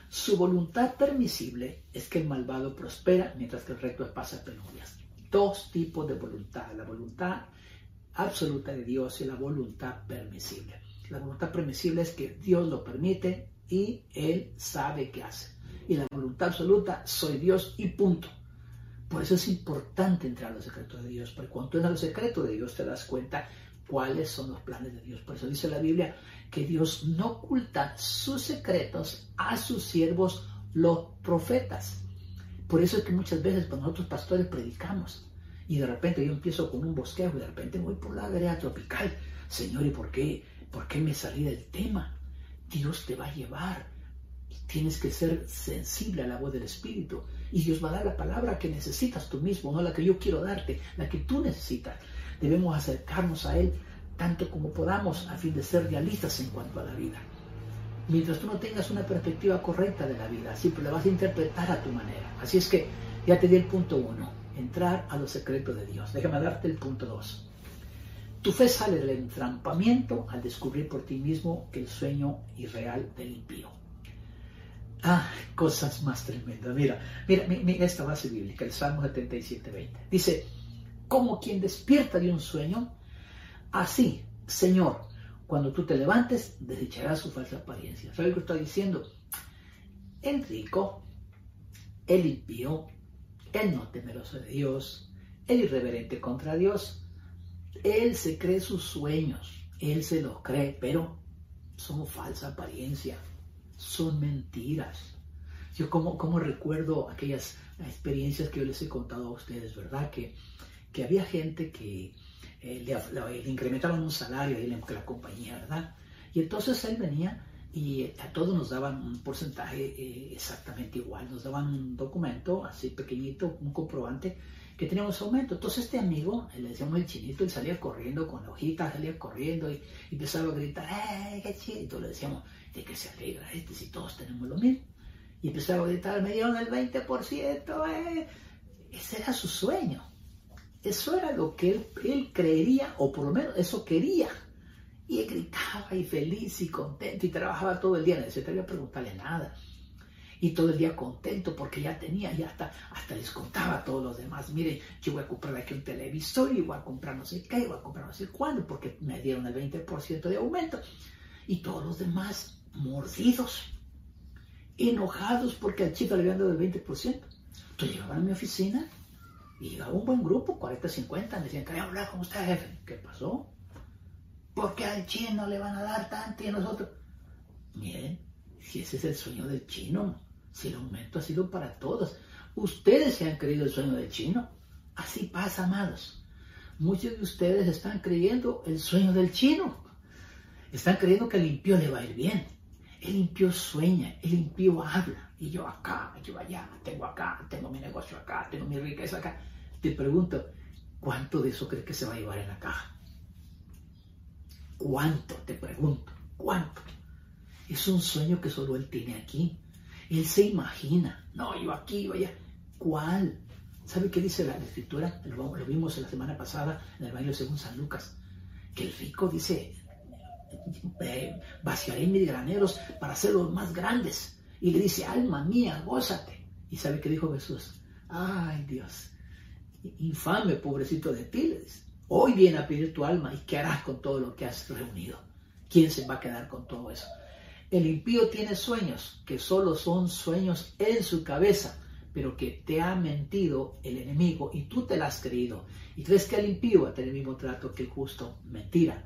su voluntad permisible es que el malvado prospera mientras que el recto pasa penurias. Dos tipos de voluntad, la voluntad absoluta de Dios y la voluntad permisible. La voluntad permisible es que Dios lo permite y Él sabe qué hace. Y la voluntad absoluta, soy Dios y punto. Por eso es importante entrar a los secretos de Dios, porque cuando entras a los secretos de Dios te das cuenta cuáles son los planes de Dios. Por eso dice la Biblia que Dios no oculta sus secretos a sus siervos, los profetas. Por eso es que muchas veces cuando nosotros pastores predicamos y de repente yo empiezo con un bosquejo y de repente voy por la área tropical. Señor, ¿y por qué ¿Por qué me salí del tema? Dios te va a llevar. Tienes que ser sensible a la voz del Espíritu. Y Dios va a dar la palabra que necesitas tú mismo, no la que yo quiero darte, la que tú necesitas. Debemos acercarnos a Él tanto como podamos a fin de ser realistas en cuanto a la vida. Mientras tú no tengas una perspectiva correcta de la vida, siempre la vas a interpretar a tu manera. Así es que ya te di el punto uno, entrar a los secretos de Dios. Déjame darte el punto dos. Tu fe sale del entrampamiento al descubrir por ti mismo que el sueño irreal del impío. Ah, cosas más tremendas. Mira, mira, mira esta base bíblica, el Salmo 77, 20. Dice, como quien despierta de un sueño, así, Señor, Cuando tú te levantes, desecharás su falsa apariencia. ¿Sabes lo que está diciendo? El rico, el impío, el no temeroso de Dios, el irreverente contra Dios, él se cree sus sueños, él se los cree, pero son falsa apariencia, son mentiras. Yo como, como recuerdo aquellas experiencias que yo les he contado a ustedes, ¿verdad? Que, que había gente que eh, le, incrementaban un salario de la compañía, ¿verdad? Y entonces él venía y a todos nos daban un porcentaje eh, exactamente igual, nos daban un documento así pequeñito, un comprobante que teníamos aumento. Entonces este amigo, le decíamos el chinito, él salía corriendo con la hojita, salía corriendo y, empezaba a gritar, ¡eh, qué chinito! Le decíamos, ¿de qué se alegra este si todos tenemos lo mismo? Y empezaba a gritar, me dieron el 20%, ¡eh! Ese era su sueño. Eso era lo que él, creería, o por lo menos eso quería. Y él gritaba y feliz y contento y trabajaba todo el día, no necesitaría preguntarle nada. Y todo el día contento porque ya tenía, ya hasta, hasta les contaba a todos los demás, mire, yo voy a comprar aquí un televisor y voy a comprar no sé qué, voy a comprar no sé cuándo, porque me dieron el 20% de aumento. Y todos los demás mordidos, enojados porque al chico le habían dado el 20%. Entonces llegaban a mi oficina y llegaba un buen grupo, 40, 50, me decían, quería hablar con usted, jefe. ¿Qué pasó? ¿Por qué al chino le van a dar tanto y a nosotros? Miren, si ese es el sueño del chino, si el aumento ha sido para todos. Ustedes se han creído el sueño del chino. Así pasa, amados. Muchos de ustedes están creyendo el sueño del chino. Están creyendo que el impío le va a ir bien. El impío sueña, el impío habla. Y yo acá, yo allá, tengo acá, tengo mi negocio acá, tengo mi riqueza acá. Te pregunto, ¿cuánto de eso crees que se va a llevar en la caja? ¿Cuánto? Te pregunto, ¿cuánto? Es un sueño que solo él tiene aquí. Él se imagina, no, yo aquí, yo allá. ¿Cuál? ¿Sabe qué dice la escritura? Lo, vimos la semana pasada en el baile según San Lucas. Que el rico dice, vaciaré mis graneros para hacerlos más grandes. Y le dice, alma mía, gózate. ¿Y sabe qué dijo Jesús? Ay Dios, infame pobrecito de ti, Hoy viene a pedir tu alma y ¿qué harás con todo lo que has reunido? ¿Quién se va a quedar con todo eso? El impío tiene sueños que solo son sueños en su cabeza, pero que te ha mentido el enemigo y tú te la has creído. Y crees que el impío va a tener el mismo trato que el justo. Mentira.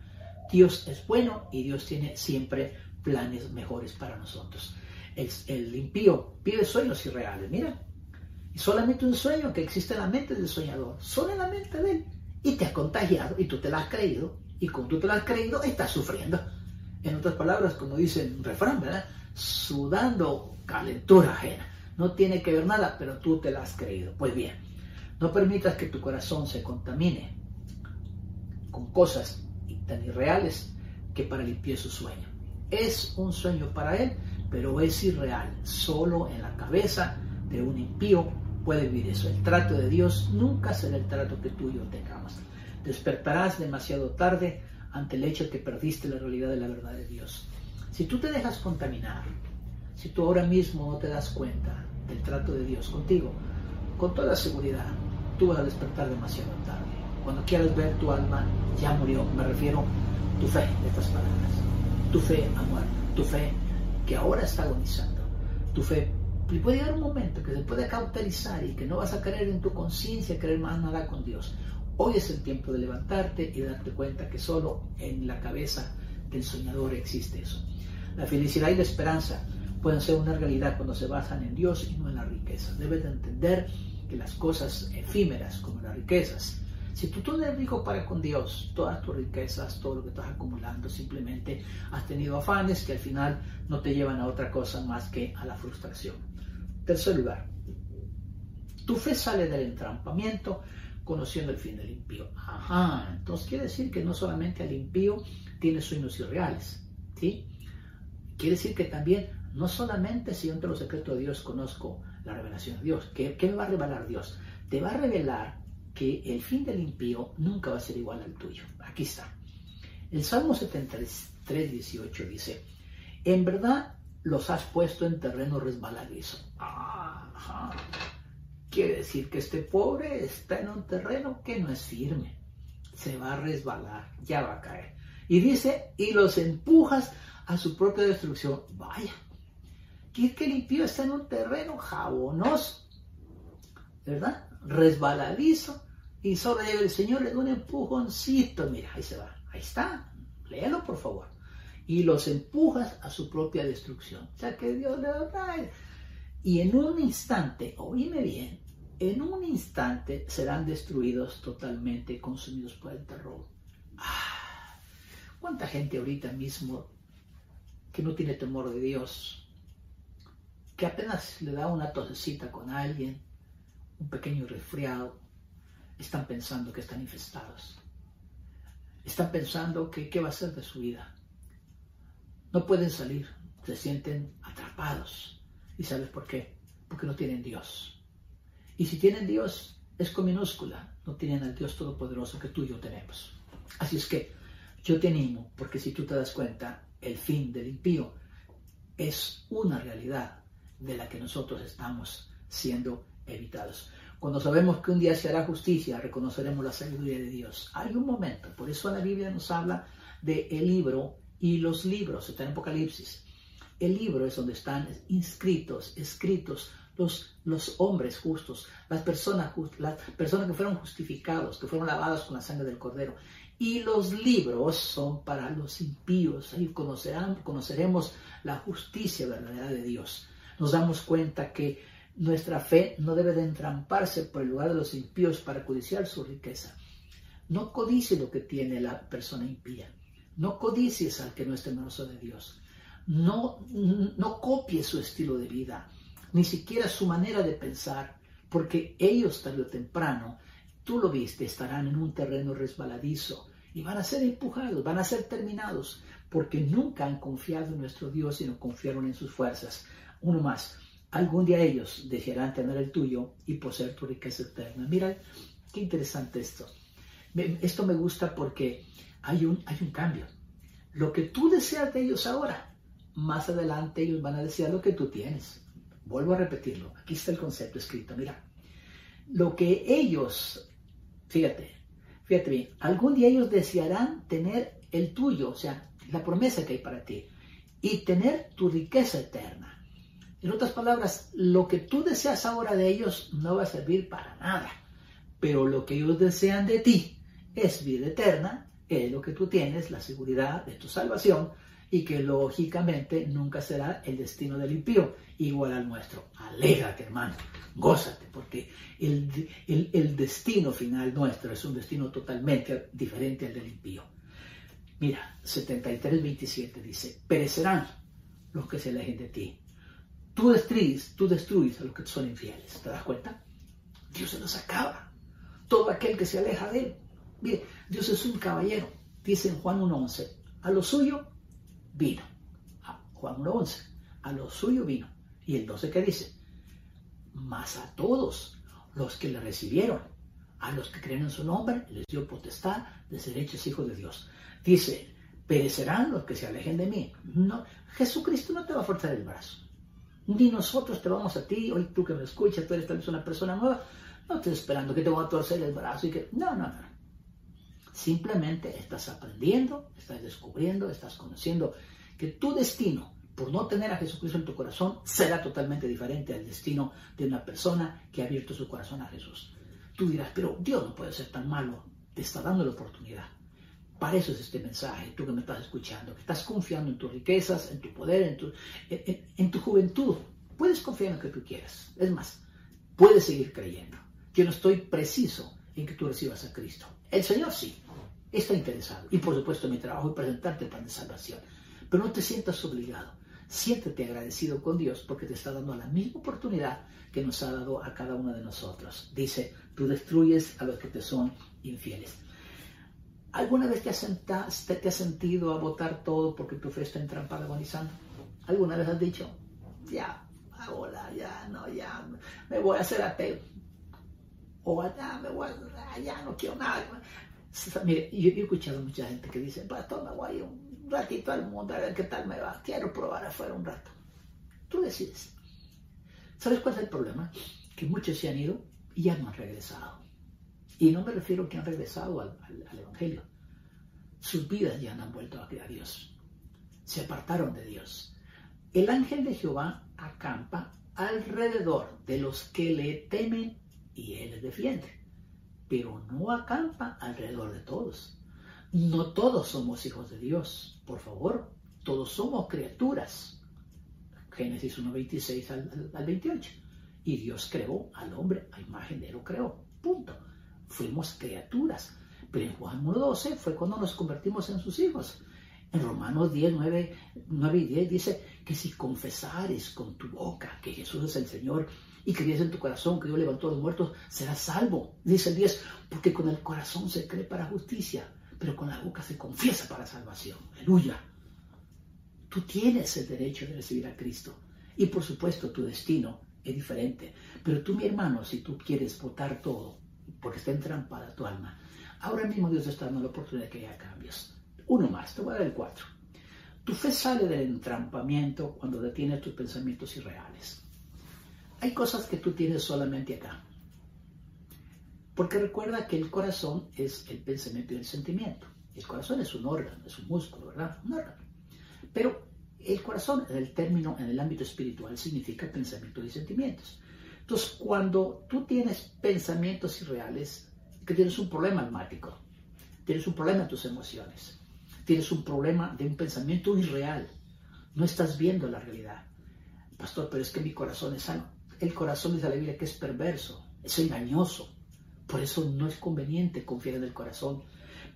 Dios es bueno y Dios tiene siempre planes mejores para nosotros. El, impío pide sueños irreales. Mira, y solamente un sueño que existe en la mente del soñador, solo en la mente de él y te ha contagiado y tú te la has creído y como tú te la has creído estás sufriendo. En otras palabras, como dice un refrán, ¿verdad? Sudando calentura ajena. No tiene que ver nada, pero tú te la has creído. Pues bien, no permitas que tu corazón se contamine con cosas tan irreales que para el impío su sueño. Es un sueño para él, pero es irreal. Solo en la cabeza de un impío puede vivir eso. El trato de Dios nunca será el trato que tú y yo tengamos. Despertarás demasiado tarde ante el hecho de que perdiste la realidad de la verdad de Dios. Si tú te dejas contaminar, si tú ahora mismo no te das cuenta del trato de Dios contigo, con toda seguridad, tú vas a despertar demasiado tarde. Cuando quieras ver tu alma, ya murió. Me refiero tu fe de estas palabras. Tu fe ha muerto. Tu fe que ahora está agonizando. Tu fe y puede llegar un momento que se puede cauterizar y que no vas a creer en tu conciencia, creer más nada con Dios. Hoy es el tiempo de levantarte y darte cuenta que solo en la cabeza del soñador existe eso. La felicidad y la esperanza pueden ser una realidad cuando se basan en Dios y no en la riqueza. Debes de entender que las cosas efímeras como las riquezas, si tú, tú eres rico para con Dios, todas tus riquezas, todo lo que estás acumulando, simplemente has tenido afanes que al final no te llevan a otra cosa más que a la frustración. Tercer lugar, tu fe sale del entrampamiento conociendo el fin del impío. Ajá, entonces quiere decir que no solamente el impío tiene sueños irreales, ¿sí? Quiere decir que también no solamente si yo entre los secretos de Dios conozco la revelación de Dios, ¿qué, ¿qué me va a revelar Dios? Te va a revelar que el fin del impío nunca va a ser igual al tuyo. Aquí está. El Salmo 73, 18 dice, en verdad los has puesto en terreno resbaladizo. Quiere decir que este pobre está en un terreno que no es firme. Se va a resbalar, ya va a caer. Y dice, y los empujas a su propia destrucción. Vaya, que que el impío está en un terreno jabonoso, ¿verdad? Resbaladizo, y solo el Señor le da un empujoncito, mira, ahí se va, ahí está, léelo por favor. Y los empujas a su propia destrucción. O sea que Dios le da. Y en un instante, oíme bien, en un instante serán destruidos totalmente, consumidos por el terror. Ah, ¿Cuánta gente ahorita mismo que no tiene temor de Dios, que apenas le da una tosecita con alguien, un pequeño resfriado, están pensando que están infestados? Están pensando que qué va a ser de su vida. No pueden salir, se sienten atrapados. ¿Y sabes por qué? Porque no tienen Dios. Y si tienen Dios, es con minúscula, no tienen al Dios Todopoderoso que tú y yo tenemos. Así es que yo te animo, porque si tú te das cuenta, el fin del impío es una realidad de la que nosotros estamos siendo evitados. Cuando sabemos que un día se hará justicia, reconoceremos la sabiduría de Dios. Hay un momento, por eso la Biblia nos habla del el libro y los libros, está en Apocalipsis. El libro es donde están inscritos, escritos los, los hombres justos, las personas, las personas que fueron justificados, que fueron lavadas con la sangre del cordero. Y los libros son para los impíos. Ahí conocerán, conoceremos la justicia verdadera de Dios. Nos damos cuenta que nuestra fe no debe de entramparse por el lugar de los impíos para codiciar su riqueza. No codicie lo que tiene la persona impía. No codicies al que no es temeroso de Dios. No, no copie su estilo de vida ni siquiera su manera de pensar, porque ellos tarde o temprano, tú lo viste, estarán en un terreno resbaladizo y van a ser empujados, van a ser terminados, porque nunca han confiado en nuestro Dios, sino confiaron en sus fuerzas. Uno más, algún día ellos desearán tener el tuyo y poseer tu riqueza eterna. Mira, qué interesante esto. Esto me gusta porque hay un, hay un cambio. Lo que tú deseas de ellos ahora, más adelante ellos van a desear lo que tú tienes. Vuelvo a repetirlo. Aquí está el concepto escrito. Mira, lo que ellos, fíjate, fíjate bien, algún día ellos desearán tener el tuyo, o sea, la promesa que hay para ti, y tener tu riqueza eterna. En otras palabras, lo que tú deseas ahora de ellos no va a servir para nada, pero lo que ellos desean de ti es vida eterna, es lo que tú tienes, la seguridad de tu salvación, y que lógicamente nunca será el destino del impío igual al nuestro. Alégrate, hermano, gózate, porque el, el, destino final nuestro es un destino totalmente diferente al del impío. Mira, 73, 27 dice, perecerán los que se alejen de ti. Tú destruyes, tú destruyes a los que son infieles. ¿Te das cuenta? Dios se los acaba. Todo aquel que se aleja de él. Mire, Dios es un caballero. Dice en Juan 1.11, a lo suyo vino. A Juan 1.11, a lo suyo vino. Y el 12 que dice, más a todos los que le recibieron, a los que creen en su nombre, les dio potestad de ser hechos hijos de Dios. Dice, perecerán los que se alejen de mí. No, Jesucristo no te va a forzar el brazo. Ni nosotros te vamos a ti, hoy tú que me escuchas, tú eres tal vez una persona nueva, no estoy esperando que te voy a torcer el brazo y que... No, no, no. Simplemente estás aprendiendo, estás descubriendo, estás conociendo que tu destino, por no tener a Jesucristo en tu corazón, será totalmente diferente al destino de una persona que ha abierto su corazón a Jesús. Tú dirás, pero Dios no puede ser tan malo, te está dando la oportunidad. Para eso es este mensaje, tú que me estás escuchando, que estás confiando en tus riquezas, en tu poder, en tu, en tu juventud. Puedes confiar en lo que tú quieras. Es más, puedes seguir creyendo. Yo no estoy preciso en que tú recibas a Cristo. El Señor sí, está interesado. Y por supuesto mi trabajo es presentarte el plan de salvación. Pero no te sientas obligado. Siéntete agradecido con Dios porque te está dando la misma oportunidad que nos ha dado a cada uno de nosotros. Dice, tú destruyes a los que te son infieles. ¿Alguna vez te has, te has sentido a votar todo porque tu fe está entrampada agonizando? ¿Alguna vez has dicho, ya, ahora, ya, no, ya, me voy a hacer ateo? O ya, me voy a, ya no quiero nada. Mire, yo, he escuchado mucha gente que dice, pastor, me voy un ratito al mundo a ver qué tal me va. Quiero probar afuera un rato. Tú decides. ¿Sabes cuál es el problema? Que muchos se han ido y ya no han regresado. Y no me refiero a que han regresado al, Evangelio. sus vidas ya no han vuelto a Dios. Se apartaron de Dios. El ángel de Jehová acampa alrededor de los que le temen y él les defiende, pero no acampa alrededor de todos. No todos somos hijos de Dios, por favor, todos somos criaturas. Génesis 1, 26 al, 28. Y Dios creó al hombre, a imagen de él lo creó. Punto. Fuimos criaturas. Pero en Juan 1.12 fue cuando nos convertimos en sus hijos. En Romanos 10, 9, 9 y 10 dice que si confesares con tu boca que Jesús es el Señor y crees en tu corazón que Dios levantó a los muertos, serás salvo. Dice el 10, porque con el corazón se cree para justicia, pero con la boca se confiesa para salvación. Aleluya. Tú tienes el derecho de recibir a Cristo. Y por supuesto tu destino es diferente. Pero tú, mi hermano, si tú quieres votar todo, porque está entrampada tu alma, ahora mismo Dios está dando la oportunidad de que haya cambios. Uno más, te voy a dar el cuatro. Tu fe sale del entrampamiento cuando detienes tus pensamientos irreales. Hay cosas que tú tienes solamente acá. Porque recuerda que el corazón es el pensamiento y el sentimiento. El corazón es un órgano, es un músculo, ¿verdad? Un órgano. Pero el corazón, en el término, en el ámbito espiritual, significa pensamientos y sentimientos. Entonces, cuando tú tienes pensamientos irreales, que tienes un problema almático, tienes un problema en tus emociones, tienes un problema de un pensamiento irreal, no estás viendo la realidad. Pastor, pero es que mi corazón es sano. El corazón dice la Biblia que es perverso, es engañoso. Por eso no es conveniente confiar en el corazón.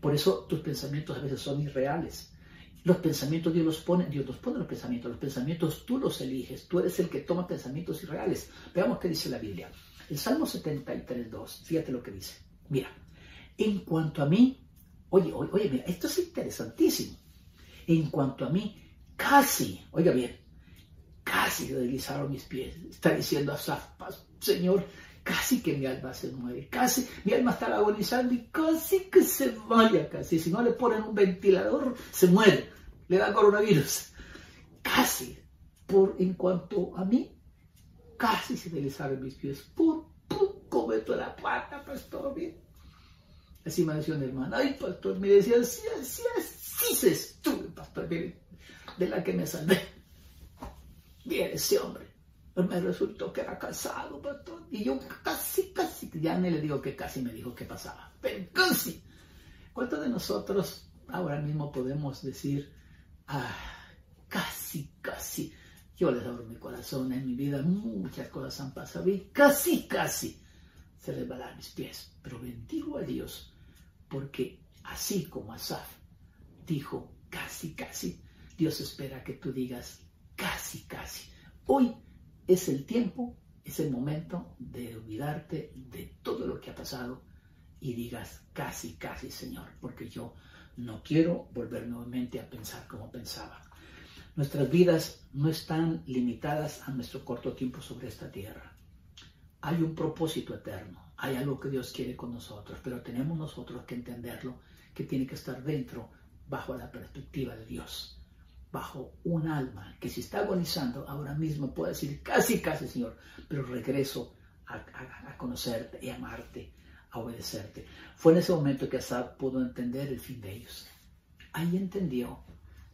Por eso tus pensamientos a veces son irreales. Los pensamientos Dios los pone, Dios los pone los pensamientos, los pensamientos tú los eliges, tú eres el que toma pensamientos irreales. Veamos qué dice la Biblia. El Salmo 73, 2, fíjate lo que dice. Mira, en cuanto a mí, oye, oye, mira, esto es interesantísimo. En cuanto a mí, casi, oiga bien, casi deslizaron mis pies. Está diciendo a Señor, casi que mi alma se muere, casi mi alma está agonizando y casi que se vaya, casi. Si no le ponen un ventilador, se muere, le da coronavirus. Casi, por en cuanto a mí, casi se salen mis pies. Por poco meto la pata, pastor, bien. Así me decía una hermana, ay, pastor, me decía, sí, así, así se estuve, pastor, de la que me salvé. Bien, ese hombre pues me resultó que era casado, pastor. Y yo casi, casi, ya ni le digo que casi me dijo qué pasaba, pero casi. ¿Cuántos de nosotros ahora mismo podemos decir, ah, casi, casi? Yo les abro mi corazón, en mi vida muchas cosas han pasado y casi, casi se dar mis pies. Pero bendigo a Dios porque así como Asaf dijo casi, casi, Dios espera que tú digas casi, casi. Hoy es el tiempo, es el momento de olvidarte de todo lo que ha pasado y digas casi, casi, Señor, porque yo no quiero volver nuevamente a pensar como pensaba. Nuestras vidas no están limitadas a nuestro corto tiempo sobre esta tierra. Hay un propósito eterno, hay algo que Dios quiere con nosotros, pero tenemos nosotros que entenderlo, que tiene que estar dentro, bajo la perspectiva de Dios bajo un alma que si está agonizando ahora mismo puede decir casi, casi, Señor, pero regreso a, conocerte y amarte, a obedecerte. Fue en ese momento que Asad pudo entender el fin de ellos. Ahí entendió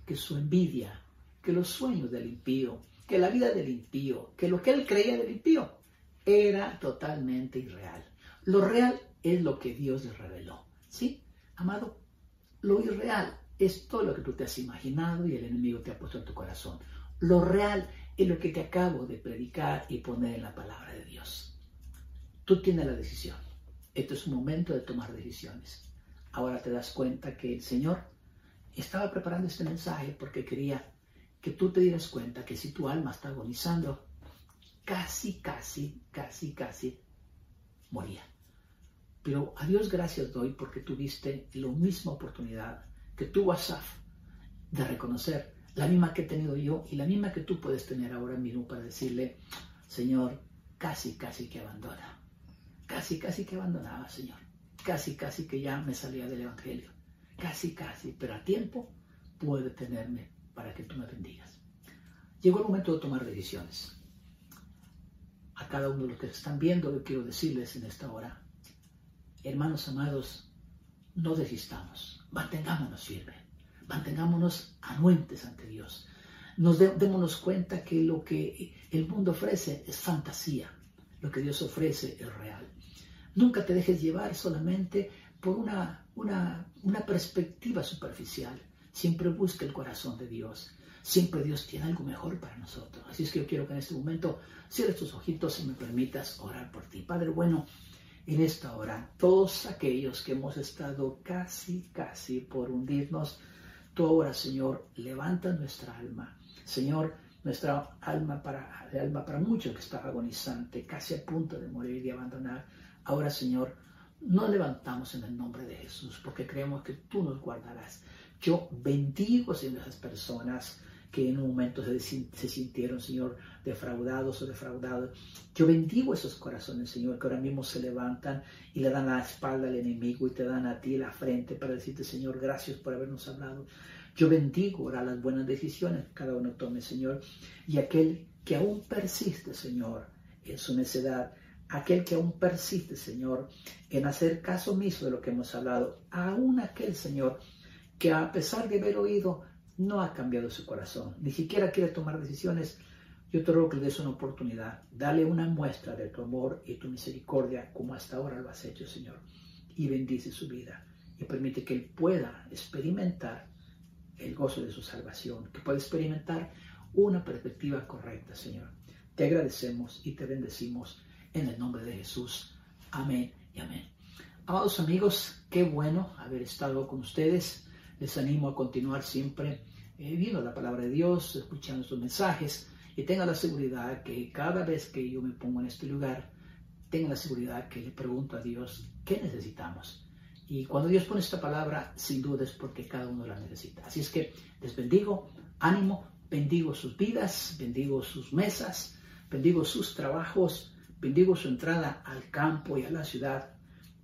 que su envidia, que los sueños del impío, que la vida del impío, que lo que él creía del impío, era totalmente irreal. Lo real es lo que Dios le reveló. ¿Sí? Amado, lo irreal es todo lo que tú te has imaginado y el enemigo te ha puesto en tu corazón. Lo real es lo que te acabo de predicar y poner en la palabra de Dios. Tú tienes la decisión. Esto es un momento de tomar decisiones. Ahora te das cuenta que el Señor estaba preparando este mensaje porque quería que tú te dieras cuenta que si tu alma está agonizando, casi, casi, casi, casi moría. Pero a Dios gracias doy porque tuviste la misma oportunidad que tuvo Asaf de reconocer, la misma que he tenido yo y la misma que tú puedes tener ahora mismo para decirle, Señor, casi, casi que abandona. Casi, casi que abandonaba, Señor. Casi, casi que ya me salía del Evangelio. Casi, casi, pero a tiempo puede tenerme para que tú me bendigas. Llegó el momento de tomar decisiones. A cada uno de los que están viendo, yo quiero decirles en esta hora, hermanos amados, no desistamos, mantengámonos firmes, mantengámonos anuentes ante Dios. Nos démonos cuenta que lo que el mundo ofrece es fantasía, lo que Dios ofrece es real. Nunca te dejes llevar solamente por una, una, una perspectiva superficial. Siempre busca el corazón de Dios. Siempre Dios tiene algo mejor para nosotros. Así es que yo quiero que en este momento cierres tus ojitos y me permitas orar por ti. Padre bueno, en esta hora, todos aquellos que hemos estado casi, casi por hundirnos, tú ahora, Señor, levanta nuestra alma. Señor, nuestra alma para, de alma para muchos que está agonizante, casi a punto de morir y abandonar. Ahora, Señor, nos levantamos en el nombre de Jesús porque creemos que tú nos guardarás. Yo bendigo, Señor, a esas personas que en un momento se, sintieron, Señor, defraudados o defraudados. Yo bendigo esos corazones, Señor, que ahora mismo se levantan y le dan la espalda al enemigo y te dan a ti la frente para decirte, Señor, gracias por habernos hablado. Yo bendigo ahora las buenas decisiones que cada uno tome, Señor, y aquel que aún persiste, Señor, en su necedad, aquel que aún persiste, Señor, en hacer caso omiso de lo que hemos hablado, aún aquel, Señor, que a pesar de haber oído, no ha cambiado su corazón, ni siquiera quiere tomar decisiones, yo te ruego que le des una oportunidad, dale una muestra de tu amor y tu misericordia como hasta ahora lo has hecho, Señor, y bendice su vida y permite que él pueda experimentar el gozo de su salvación, que pueda experimentar una perspectiva correcta, Señor. Te agradecemos y te bendecimos en el nombre de Jesús. Amén y amén. Amados amigos, qué bueno haber estado con ustedes. Les animo a continuar siempre eh, viendo la palabra de Dios, escuchando sus mensajes y tenga la seguridad que cada vez que yo me pongo en este lugar, tenga la seguridad que le pregunto a Dios qué necesitamos. Y cuando Dios pone esta palabra, sin duda es porque cada uno la necesita. Así es que les bendigo, ánimo, bendigo sus vidas, bendigo sus mesas, bendigo sus trabajos, bendigo su entrada al campo y a la ciudad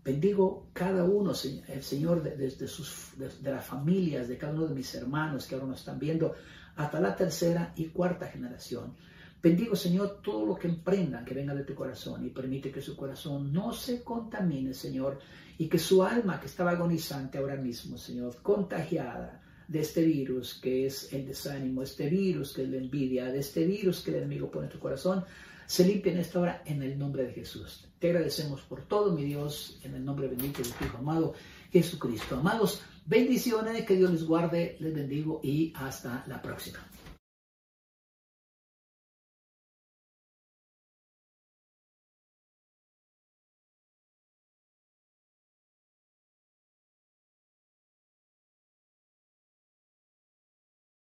Bendigo cada uno, el Señor, sus, de, las familias, de cada uno de mis hermanos que ahora nos están viendo, hasta la tercera y cuarta generación. Bendigo, Señor, todo lo que emprendan que venga de tu corazón y permite que su corazón no se contamine, Señor, y que su alma que estaba agonizante ahora mismo, Señor, contagiada de este virus que es el desánimo, este virus que es la envidia, de este virus que el enemigo pone en tu corazón, se limpia en esta hora en el nombre de Jesús. Te agradecemos por todo, mi Dios, en el nombre bendito de tu Hijo amado Jesucristo. Amados, bendiciones, que Dios les guarde, les bendigo y hasta la próxima.